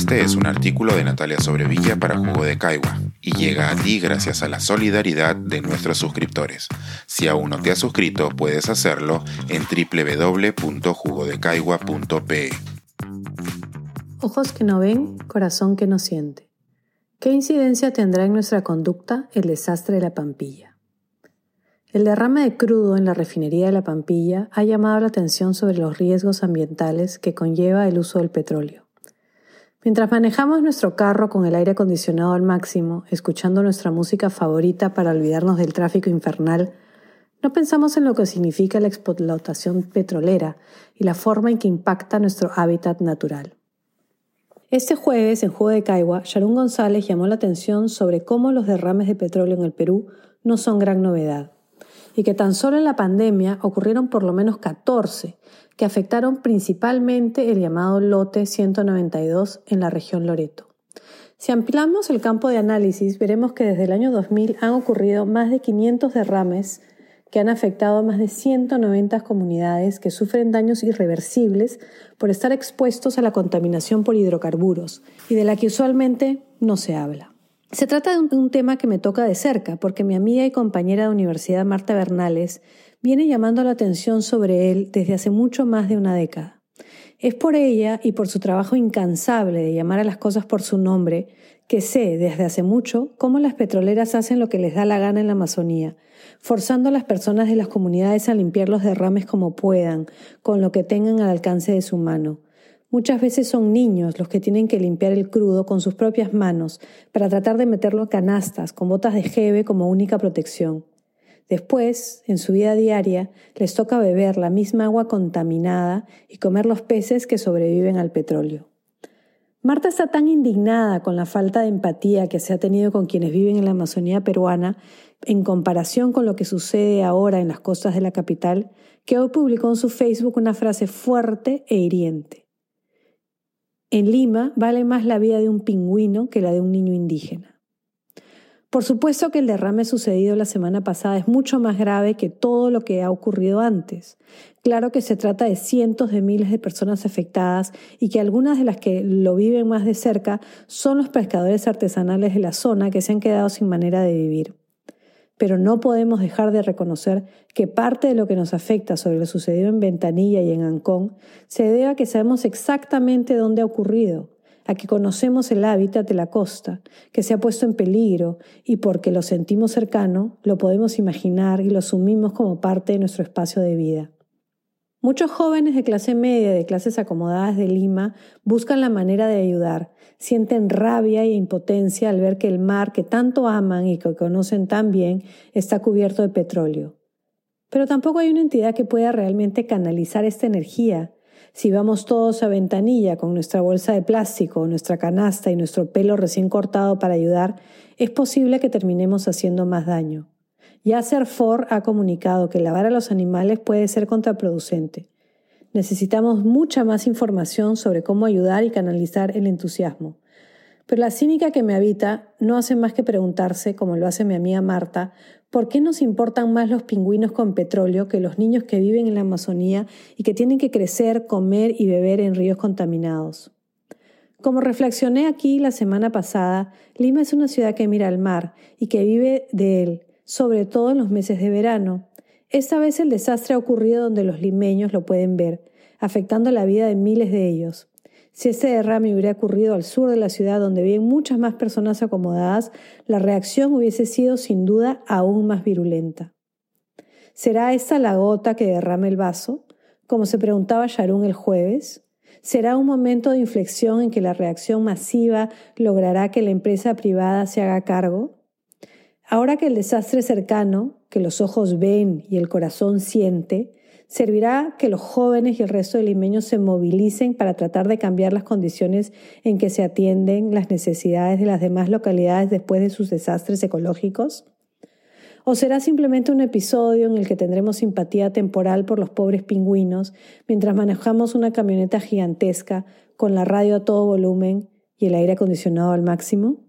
Este es un artículo de Natalia Sobrevilla para Jugo de Caigua y llega a ti gracias a la solidaridad de nuestros suscriptores. Si aún no te has suscrito, puedes hacerlo en www.jugodecaigua.pe. Ojos que no ven, corazón que no siente. ¿Qué incidencia tendrá en nuestra conducta el desastre de la Pampilla? El derrame de crudo en la refinería de la Pampilla ha llamado la atención sobre los riesgos ambientales que conlleva el uso del petróleo. Mientras manejamos nuestro carro con el aire acondicionado al máximo, escuchando nuestra música favorita para olvidarnos del tráfico infernal, no pensamos en lo que significa la explotación petrolera y la forma en que impacta nuestro hábitat natural. Este jueves, en Juego de Caigua, Sharon González llamó la atención sobre cómo los derrames de petróleo en el Perú no son gran novedad, y que tan solo en la pandemia ocurrieron por lo menos 14, que afectaron principalmente el llamado lote 192 en la región Loreto. Si ampliamos el campo de análisis, veremos que desde el año 2000 han ocurrido más de 500 derrames que han afectado a más de 190 comunidades que sufren daños irreversibles por estar expuestos a la contaminación por hidrocarburos y de la que usualmente no se habla. Se trata de un, tema que me toca de cerca porque mi amiga y compañera de universidad Marta Bernales viene llamando la atención sobre él desde hace mucho más de una década. Es por ella y por su trabajo incansable de llamar a las cosas por su nombre que sé desde hace mucho cómo las petroleras hacen lo que les da la gana en la Amazonía, forzando a las personas de las comunidades a limpiar los derrames como puedan, con lo que tengan al alcance de su mano. Muchas veces son niños los que tienen que limpiar el crudo con sus propias manos para tratar de meterlo en canastas con botas de jeve como única protección. Después, en su vida diaria, les toca beber la misma agua contaminada y comer los peces que sobreviven al petróleo. Marta está tan indignada con la falta de empatía que se ha tenido con quienes viven en la Amazonía peruana en comparación con lo que sucede ahora en las costas de la capital, que hoy publicó en su Facebook una frase fuerte e hiriente. En Lima vale más la vida de un pingüino que la de un niño indígena. Por supuesto que el derrame sucedido la semana pasada es mucho más grave que todo lo que ha ocurrido antes. Claro que se trata de cientos de miles de personas afectadas y que algunas de las que lo viven más de cerca son los pescadores artesanales de la zona que se han quedado sin manera de vivir. Pero no podemos dejar de reconocer que parte de lo que nos afecta sobre lo sucedido en Ventanilla y en Ancón se debe a que sabemos exactamente dónde ha ocurrido a que conocemos el hábitat de la costa, que se ha puesto en peligro, y porque lo sentimos cercano, lo podemos imaginar y lo asumimos como parte de nuestro espacio de vida. Muchos jóvenes de clase media, de clases acomodadas de Lima, buscan la manera de ayudar, sienten rabia e impotencia al ver que el mar que tanto aman y que conocen tan bien está cubierto de petróleo. Pero tampoco hay una entidad que pueda realmente canalizar esta energía, si vamos todos a ventanilla con nuestra bolsa de plástico, nuestra canasta y nuestro pelo recién cortado para ayudar, es posible que terminemos haciendo más daño. Yasser Ford ha comunicado que lavar a los animales puede ser contraproducente. Necesitamos mucha más información sobre cómo ayudar y canalizar el entusiasmo. Pero la cínica que me habita no hace más que preguntarse, como lo hace mi amiga Marta, ¿por qué nos importan más los pingüinos con petróleo que los niños que viven en la Amazonía y que tienen que crecer, comer y beber en ríos contaminados? Como reflexioné aquí la semana pasada, Lima es una ciudad que mira al mar y que vive de él, sobre todo en los meses de verano. Esta vez el desastre ha ocurrido donde los limeños lo pueden ver, afectando la vida de miles de ellos. Si ese derrame hubiera ocurrido al sur de la ciudad, donde viven muchas más personas acomodadas, la reacción hubiese sido sin duda aún más virulenta. ¿Será esa la gota que derrame el vaso? Como se preguntaba Sharon el jueves. ¿Será un momento de inflexión en que la reacción masiva logrará que la empresa privada se haga cargo? Ahora que el desastre es cercano, que los ojos ven y el corazón siente, servirá que los jóvenes y el resto de limeños se movilicen para tratar de cambiar las condiciones en que se atienden las necesidades de las demás localidades después de sus desastres ecológicos? ¿O será simplemente un episodio en el que tendremos simpatía temporal por los pobres pingüinos mientras manejamos una camioneta gigantesca con la radio a todo volumen y el aire acondicionado al máximo?